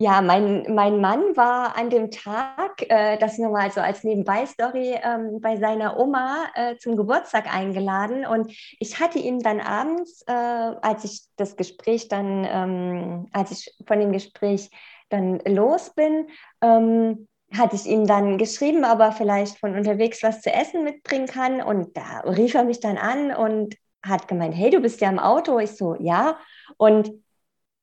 ja, mein, mein Mann war an dem Tag, äh, das nur mal so als Nebenbei-Story, ähm, bei seiner Oma äh, zum Geburtstag eingeladen. Und ich hatte ihm dann abends, äh, als ich das Gespräch dann, ähm, als ich von dem Gespräch dann los bin, ähm, hatte ich ihm dann geschrieben, ob er vielleicht von unterwegs was zu essen mitbringen kann. Und da rief er mich dann an und hat gemeint, hey, du bist ja im Auto. Ich so, ja. Und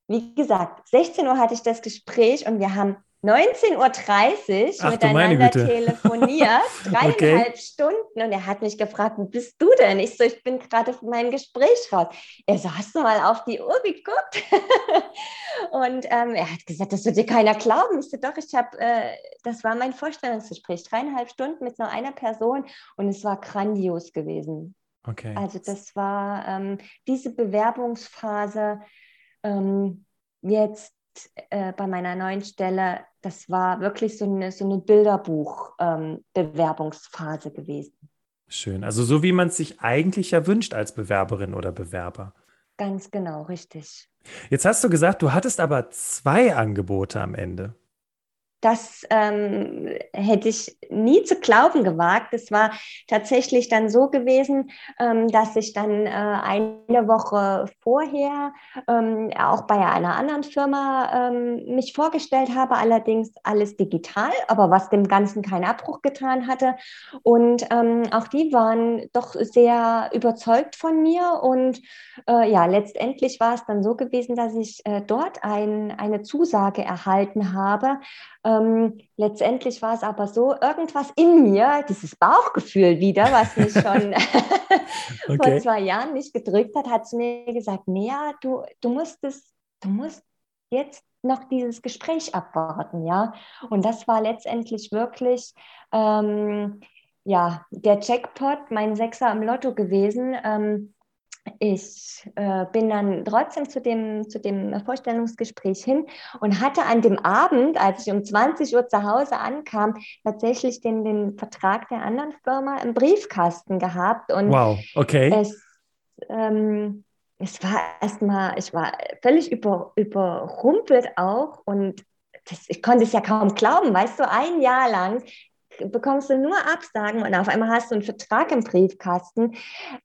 wie gesagt, 16 Uhr hatte ich das Gespräch und wir haben 19.30 Uhr miteinander telefoniert, [laughs] dreieinhalb okay. Stunden. Und er hat mich gefragt, wo bist du denn? Ich so, ich bin gerade von meinem Gespräch raus. Er so, hast du mal auf die Uhr geguckt? [laughs] und ähm, er hat gesagt, das wird dir keiner glauben. Ich so, doch, ich habe, äh, das war mein Vorstellungsgespräch, dreieinhalb Stunden mit nur einer Person und es war grandios gewesen. Okay. Also das war ähm, diese Bewerbungsphase, ähm, jetzt äh, bei meiner neuen Stelle, das war wirklich so eine, so eine Bilderbuch-Bewerbungsphase ähm, gewesen. Schön. Also so wie man es sich eigentlich ja wünscht als Bewerberin oder Bewerber. Ganz genau, richtig. Jetzt hast du gesagt, du hattest aber zwei Angebote am Ende das ähm, hätte ich nie zu glauben gewagt. Es war tatsächlich dann so gewesen, ähm, dass ich dann äh, eine Woche vorher ähm, auch bei einer anderen Firma ähm, mich vorgestellt habe, allerdings alles digital, aber was dem Ganzen keinen Abbruch getan hatte. Und ähm, auch die waren doch sehr überzeugt von mir. Und äh, ja, letztendlich war es dann so gewesen, dass ich äh, dort ein, eine Zusage erhalten habe, ähm, letztendlich war es aber so, irgendwas in mir, dieses Bauchgefühl wieder, was mich schon [laughs] [laughs] okay. vor zwei Jahren nicht gedrückt hat, hat zu mir gesagt, Nea, du, du musst es, du musst jetzt noch dieses Gespräch abwarten, ja. Und das war letztendlich wirklich ähm, ja, der Jackpot, mein Sechser im Lotto gewesen. Ähm, ich äh, bin dann trotzdem zu dem, zu dem Vorstellungsgespräch hin und hatte an dem Abend, als ich um 20 Uhr zu Hause ankam, tatsächlich den, den Vertrag der anderen Firma im Briefkasten gehabt. Und wow, okay. Es, ähm, es war erstmal, ich war völlig über, überrumpelt auch und das, ich konnte es ja kaum glauben, weißt du, ein Jahr lang bekommst du nur Absagen und auf einmal hast du einen Vertrag im Briefkasten.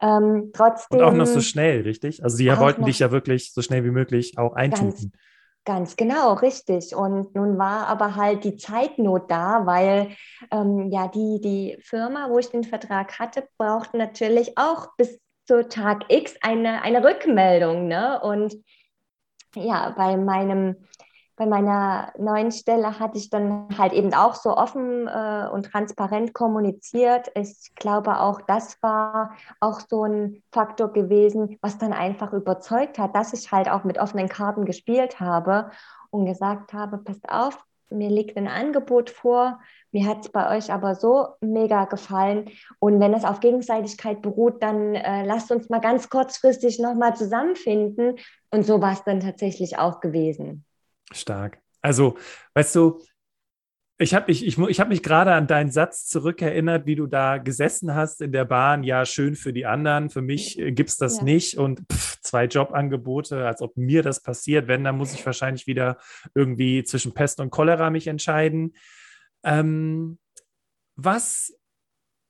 Ähm, trotzdem. Und auch noch so schnell, richtig? Also, die wollten dich ja wirklich so schnell wie möglich auch eintüten. Ganz genau, richtig. Und nun war aber halt die Zeitnot da, weil ähm, ja die, die Firma, wo ich den Vertrag hatte, brauchte natürlich auch bis zu Tag X eine, eine Rückmeldung. Ne? Und ja, bei meinem bei meiner neuen Stelle hatte ich dann halt eben auch so offen äh, und transparent kommuniziert. Ich glaube, auch das war auch so ein Faktor gewesen, was dann einfach überzeugt hat, dass ich halt auch mit offenen Karten gespielt habe und gesagt habe, passt auf, mir liegt ein Angebot vor, mir hat es bei euch aber so mega gefallen. Und wenn es auf Gegenseitigkeit beruht, dann äh, lasst uns mal ganz kurzfristig nochmal zusammenfinden. Und so war es dann tatsächlich auch gewesen. Stark. Also, weißt du, ich habe mich, ich, ich hab mich gerade an deinen Satz zurückerinnert, wie du da gesessen hast in der Bahn. Ja, schön für die anderen. Für mich äh, gibt es das ja. nicht. Und pff, zwei Jobangebote, als ob mir das passiert. Wenn, dann muss ich wahrscheinlich wieder irgendwie zwischen Pest und Cholera mich entscheiden. Ähm, was,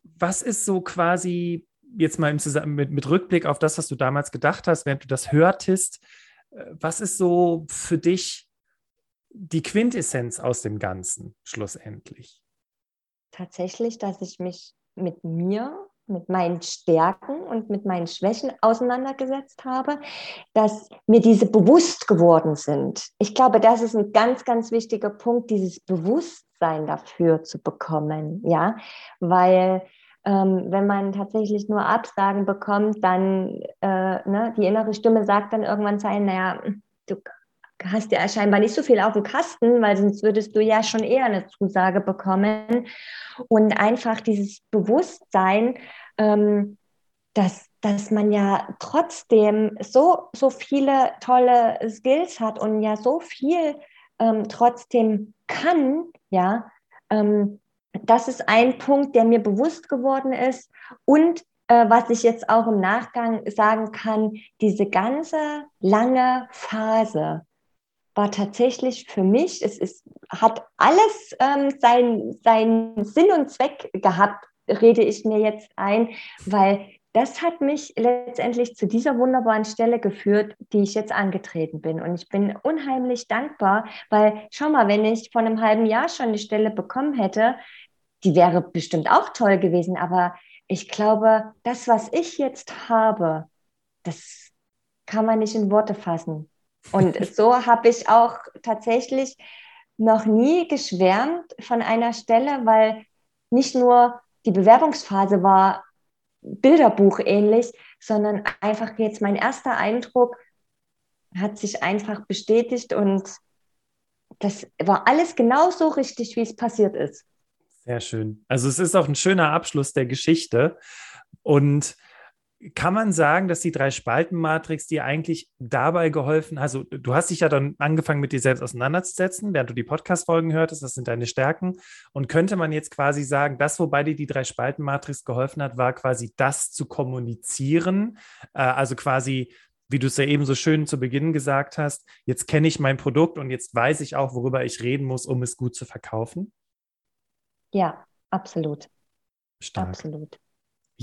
was ist so quasi jetzt mal im Zusammen mit, mit Rückblick auf das, was du damals gedacht hast, während du das hörtest? Äh, was ist so für dich die Quintessenz aus dem Ganzen schlussendlich? Tatsächlich, dass ich mich mit mir, mit meinen Stärken und mit meinen Schwächen auseinandergesetzt habe, dass mir diese bewusst geworden sind. Ich glaube, das ist ein ganz, ganz wichtiger Punkt, dieses Bewusstsein dafür zu bekommen, ja, weil ähm, wenn man tatsächlich nur Absagen bekommt, dann äh, ne, die innere Stimme sagt dann irgendwann sein, naja, du hast ja scheinbar nicht so viel auf dem Kasten, weil sonst würdest du ja schon eher eine Zusage bekommen. Und einfach dieses Bewusstsein, ähm, dass, dass man ja trotzdem so, so viele tolle Skills hat und ja so viel ähm, trotzdem kann, ja, ähm, das ist ein Punkt, der mir bewusst geworden ist. Und äh, was ich jetzt auch im Nachgang sagen kann, diese ganze lange Phase war tatsächlich für mich, es ist, hat alles ähm, seinen sein Sinn und Zweck gehabt, rede ich mir jetzt ein, weil das hat mich letztendlich zu dieser wunderbaren Stelle geführt, die ich jetzt angetreten bin. Und ich bin unheimlich dankbar, weil schau mal, wenn ich vor einem halben Jahr schon die Stelle bekommen hätte, die wäre bestimmt auch toll gewesen. Aber ich glaube, das, was ich jetzt habe, das kann man nicht in Worte fassen. Und [laughs] so habe ich auch tatsächlich noch nie geschwärmt von einer Stelle, weil nicht nur die Bewerbungsphase war Bilderbuch ähnlich, sondern einfach jetzt mein erster Eindruck hat sich einfach bestätigt und das war alles genauso richtig, wie es passiert ist. Sehr schön. Also es ist auch ein schöner Abschluss der Geschichte und kann man sagen, dass die Drei-Spalten-Matrix dir eigentlich dabei geholfen, also du hast dich ja dann angefangen mit dir selbst auseinanderzusetzen, während du die Podcast-Folgen hörtest, das sind deine Stärken. Und könnte man jetzt quasi sagen, das, wobei dir die Drei-Spalten-Matrix geholfen hat, war quasi das zu kommunizieren, äh, also quasi wie du es ja eben so schön zu Beginn gesagt hast, jetzt kenne ich mein Produkt und jetzt weiß ich auch, worüber ich reden muss, um es gut zu verkaufen? Ja, absolut. Stark. Absolut.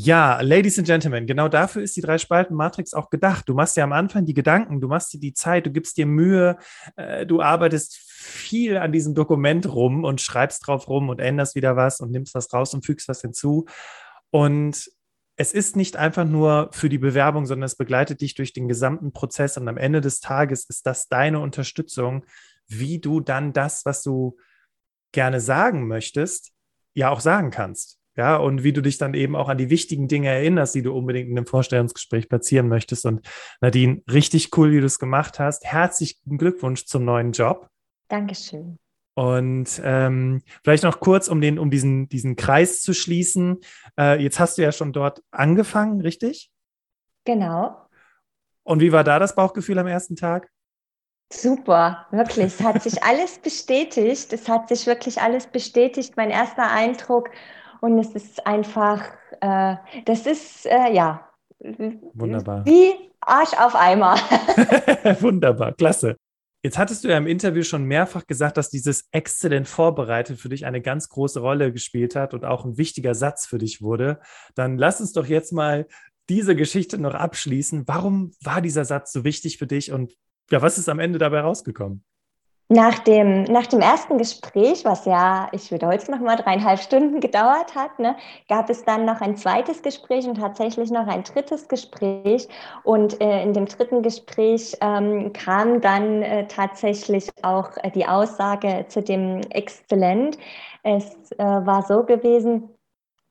Ja, Ladies and Gentlemen, genau dafür ist die Drei-Spalten-Matrix auch gedacht. Du machst dir am Anfang die Gedanken, du machst dir die Zeit, du gibst dir Mühe, äh, du arbeitest viel an diesem Dokument rum und schreibst drauf rum und änderst wieder was und nimmst was raus und fügst was hinzu. Und es ist nicht einfach nur für die Bewerbung, sondern es begleitet dich durch den gesamten Prozess und am Ende des Tages ist das deine Unterstützung, wie du dann das, was du gerne sagen möchtest, ja auch sagen kannst. Ja, und wie du dich dann eben auch an die wichtigen Dinge erinnerst, die du unbedingt in einem Vorstellungsgespräch platzieren möchtest. Und Nadine, richtig cool, wie du es gemacht hast. Herzlichen Glückwunsch zum neuen Job. Dankeschön. Und ähm, vielleicht noch kurz, um, den, um diesen, diesen Kreis zu schließen. Äh, jetzt hast du ja schon dort angefangen, richtig? Genau. Und wie war da das Bauchgefühl am ersten Tag? Super, wirklich. Es hat sich [laughs] alles bestätigt. Es hat sich wirklich alles bestätigt. Mein erster Eindruck und es ist einfach, äh, das ist, äh, ja, Wunderbar. wie Arsch auf Eimer. [laughs] [laughs] Wunderbar, klasse. Jetzt hattest du ja im Interview schon mehrfach gesagt, dass dieses exzellent vorbereitet für dich eine ganz große Rolle gespielt hat und auch ein wichtiger Satz für dich wurde. Dann lass uns doch jetzt mal diese Geschichte noch abschließen. Warum war dieser Satz so wichtig für dich und ja, was ist am Ende dabei rausgekommen? Nach dem, nach dem ersten Gespräch, was ja, ich wiederhole es nochmal, dreieinhalb Stunden gedauert hat, ne, gab es dann noch ein zweites Gespräch und tatsächlich noch ein drittes Gespräch. Und äh, in dem dritten Gespräch ähm, kam dann äh, tatsächlich auch äh, die Aussage zu dem Exzellent. Es äh, war so gewesen,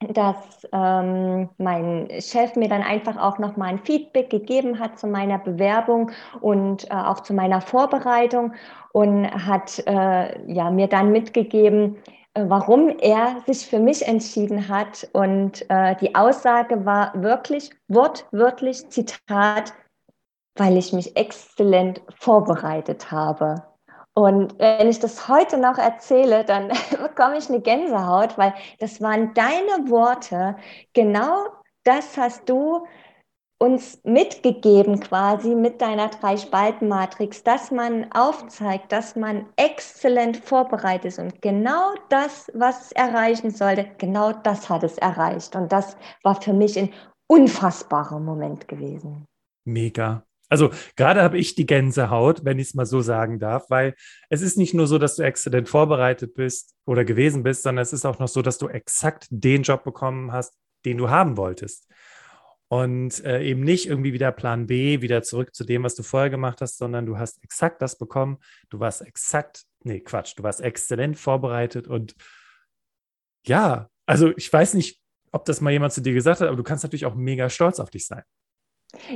dass ähm, mein Chef mir dann einfach auch nochmal ein Feedback gegeben hat zu meiner Bewerbung und äh, auch zu meiner Vorbereitung und hat äh, ja, mir dann mitgegeben, äh, warum er sich für mich entschieden hat. Und äh, die Aussage war wirklich wortwörtlich Zitat, weil ich mich exzellent vorbereitet habe. Und wenn ich das heute noch erzähle, dann [laughs] bekomme ich eine Gänsehaut, weil das waren deine Worte. Genau das hast du uns mitgegeben quasi mit deiner Drei-Spalten-Matrix, dass man aufzeigt, dass man exzellent vorbereitet ist und genau das, was es erreichen sollte, genau das hat es erreicht. Und das war für mich ein unfassbarer Moment gewesen. Mega. Also gerade habe ich die Gänsehaut, wenn ich es mal so sagen darf, weil es ist nicht nur so, dass du exzellent vorbereitet bist oder gewesen bist, sondern es ist auch noch so, dass du exakt den Job bekommen hast, den du haben wolltest. Und äh, eben nicht irgendwie wieder Plan B, wieder zurück zu dem, was du vorher gemacht hast, sondern du hast exakt das bekommen. Du warst exakt, nee, Quatsch, du warst exzellent vorbereitet und ja, also ich weiß nicht, ob das mal jemand zu dir gesagt hat, aber du kannst natürlich auch mega stolz auf dich sein.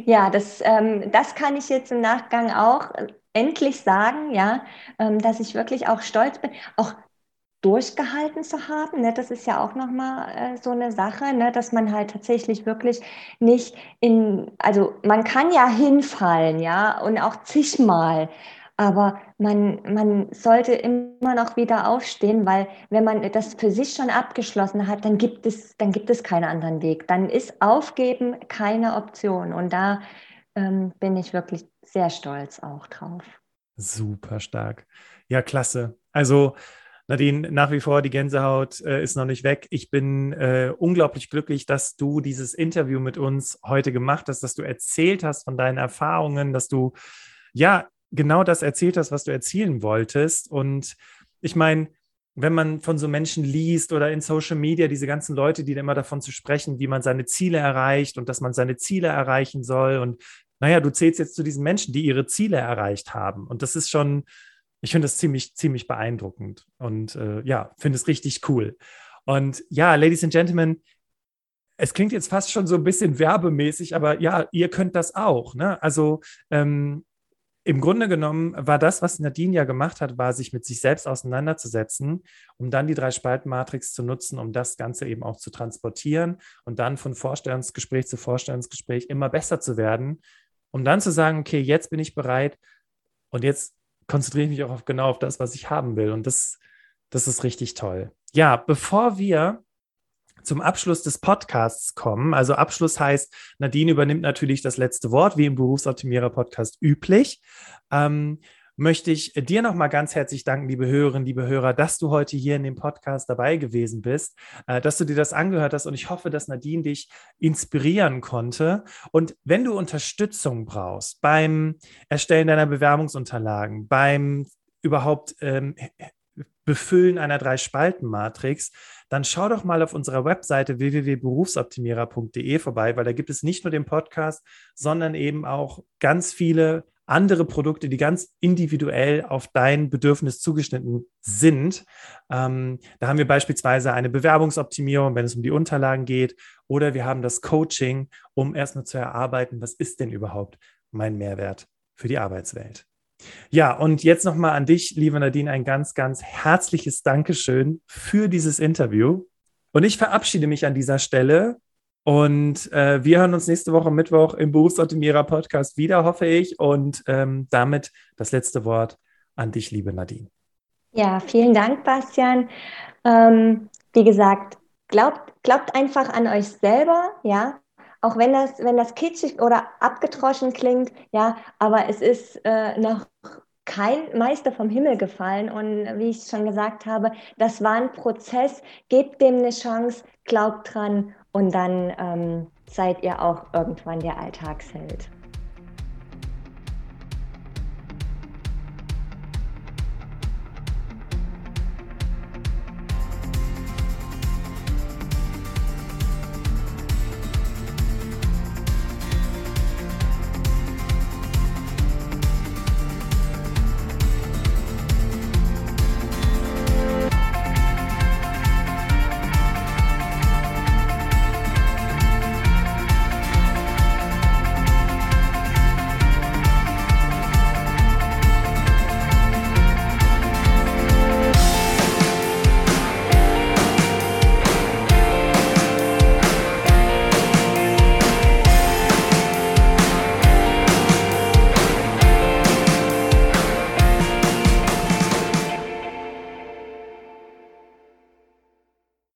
Ja, das, ähm, das kann ich jetzt im Nachgang auch endlich sagen, ja, ähm, dass ich wirklich auch stolz bin, auch durchgehalten zu haben. Ne? Das ist ja auch nochmal äh, so eine Sache, ne? dass man halt tatsächlich wirklich nicht in, also man kann ja hinfallen, ja, und auch zigmal. Aber man, man sollte immer noch wieder aufstehen, weil wenn man das für sich schon abgeschlossen hat, dann gibt es, dann gibt es keinen anderen Weg. Dann ist Aufgeben keine Option. Und da ähm, bin ich wirklich sehr stolz auch drauf. Super stark. Ja, klasse. Also Nadine, nach wie vor, die Gänsehaut äh, ist noch nicht weg. Ich bin äh, unglaublich glücklich, dass du dieses Interview mit uns heute gemacht hast, dass du erzählt hast von deinen Erfahrungen, dass du ja genau das erzählt hast, was du erzielen wolltest. Und ich meine, wenn man von so Menschen liest oder in Social Media diese ganzen Leute, die immer davon zu sprechen, wie man seine Ziele erreicht und dass man seine Ziele erreichen soll. Und naja, du zählst jetzt zu diesen Menschen, die ihre Ziele erreicht haben. Und das ist schon, ich finde das ziemlich, ziemlich beeindruckend und äh, ja, finde es richtig cool. Und ja, Ladies and Gentlemen, es klingt jetzt fast schon so ein bisschen werbemäßig, aber ja, ihr könnt das auch. Ne? Also ähm, im Grunde genommen war das, was Nadine ja gemacht hat, war, sich mit sich selbst auseinanderzusetzen, um dann die Drei-Spalten-Matrix zu nutzen, um das Ganze eben auch zu transportieren und dann von Vorstellungsgespräch zu Vorstellungsgespräch immer besser zu werden, um dann zu sagen, okay, jetzt bin ich bereit und jetzt konzentriere ich mich auch auf, genau auf das, was ich haben will. Und das, das ist richtig toll. Ja, bevor wir zum Abschluss des Podcasts kommen. Also Abschluss heißt, Nadine übernimmt natürlich das letzte Wort, wie im Berufsoptimierer Podcast üblich. Ähm, möchte ich dir nochmal ganz herzlich danken, liebe Hörerinnen, liebe Hörer, dass du heute hier in dem Podcast dabei gewesen bist, äh, dass du dir das angehört hast und ich hoffe, dass Nadine dich inspirieren konnte. Und wenn du Unterstützung brauchst beim Erstellen deiner Bewerbungsunterlagen, beim überhaupt ähm, Befüllen einer Drei-Spalten-Matrix, dann schau doch mal auf unserer Webseite www.berufsoptimierer.de vorbei, weil da gibt es nicht nur den Podcast, sondern eben auch ganz viele andere Produkte, die ganz individuell auf dein Bedürfnis zugeschnitten sind. Ähm, da haben wir beispielsweise eine Bewerbungsoptimierung, wenn es um die Unterlagen geht, oder wir haben das Coaching, um erstmal zu erarbeiten, was ist denn überhaupt mein Mehrwert für die Arbeitswelt. Ja, und jetzt nochmal an dich, liebe Nadine, ein ganz, ganz herzliches Dankeschön für dieses Interview. Und ich verabschiede mich an dieser Stelle. Und äh, wir hören uns nächste Woche Mittwoch im Berufsoptimierer Podcast wieder, hoffe ich. Und ähm, damit das letzte Wort an dich, liebe Nadine. Ja, vielen Dank, Bastian. Ähm, wie gesagt, glaubt, glaubt einfach an euch selber, ja, auch wenn das, wenn das kitschig oder abgetroschen klingt, ja, aber es ist äh, noch kein Meister vom Himmel gefallen. Und wie ich schon gesagt habe, das war ein Prozess. Gebt dem eine Chance, glaubt dran und dann ähm, seid ihr auch irgendwann der Alltagsheld.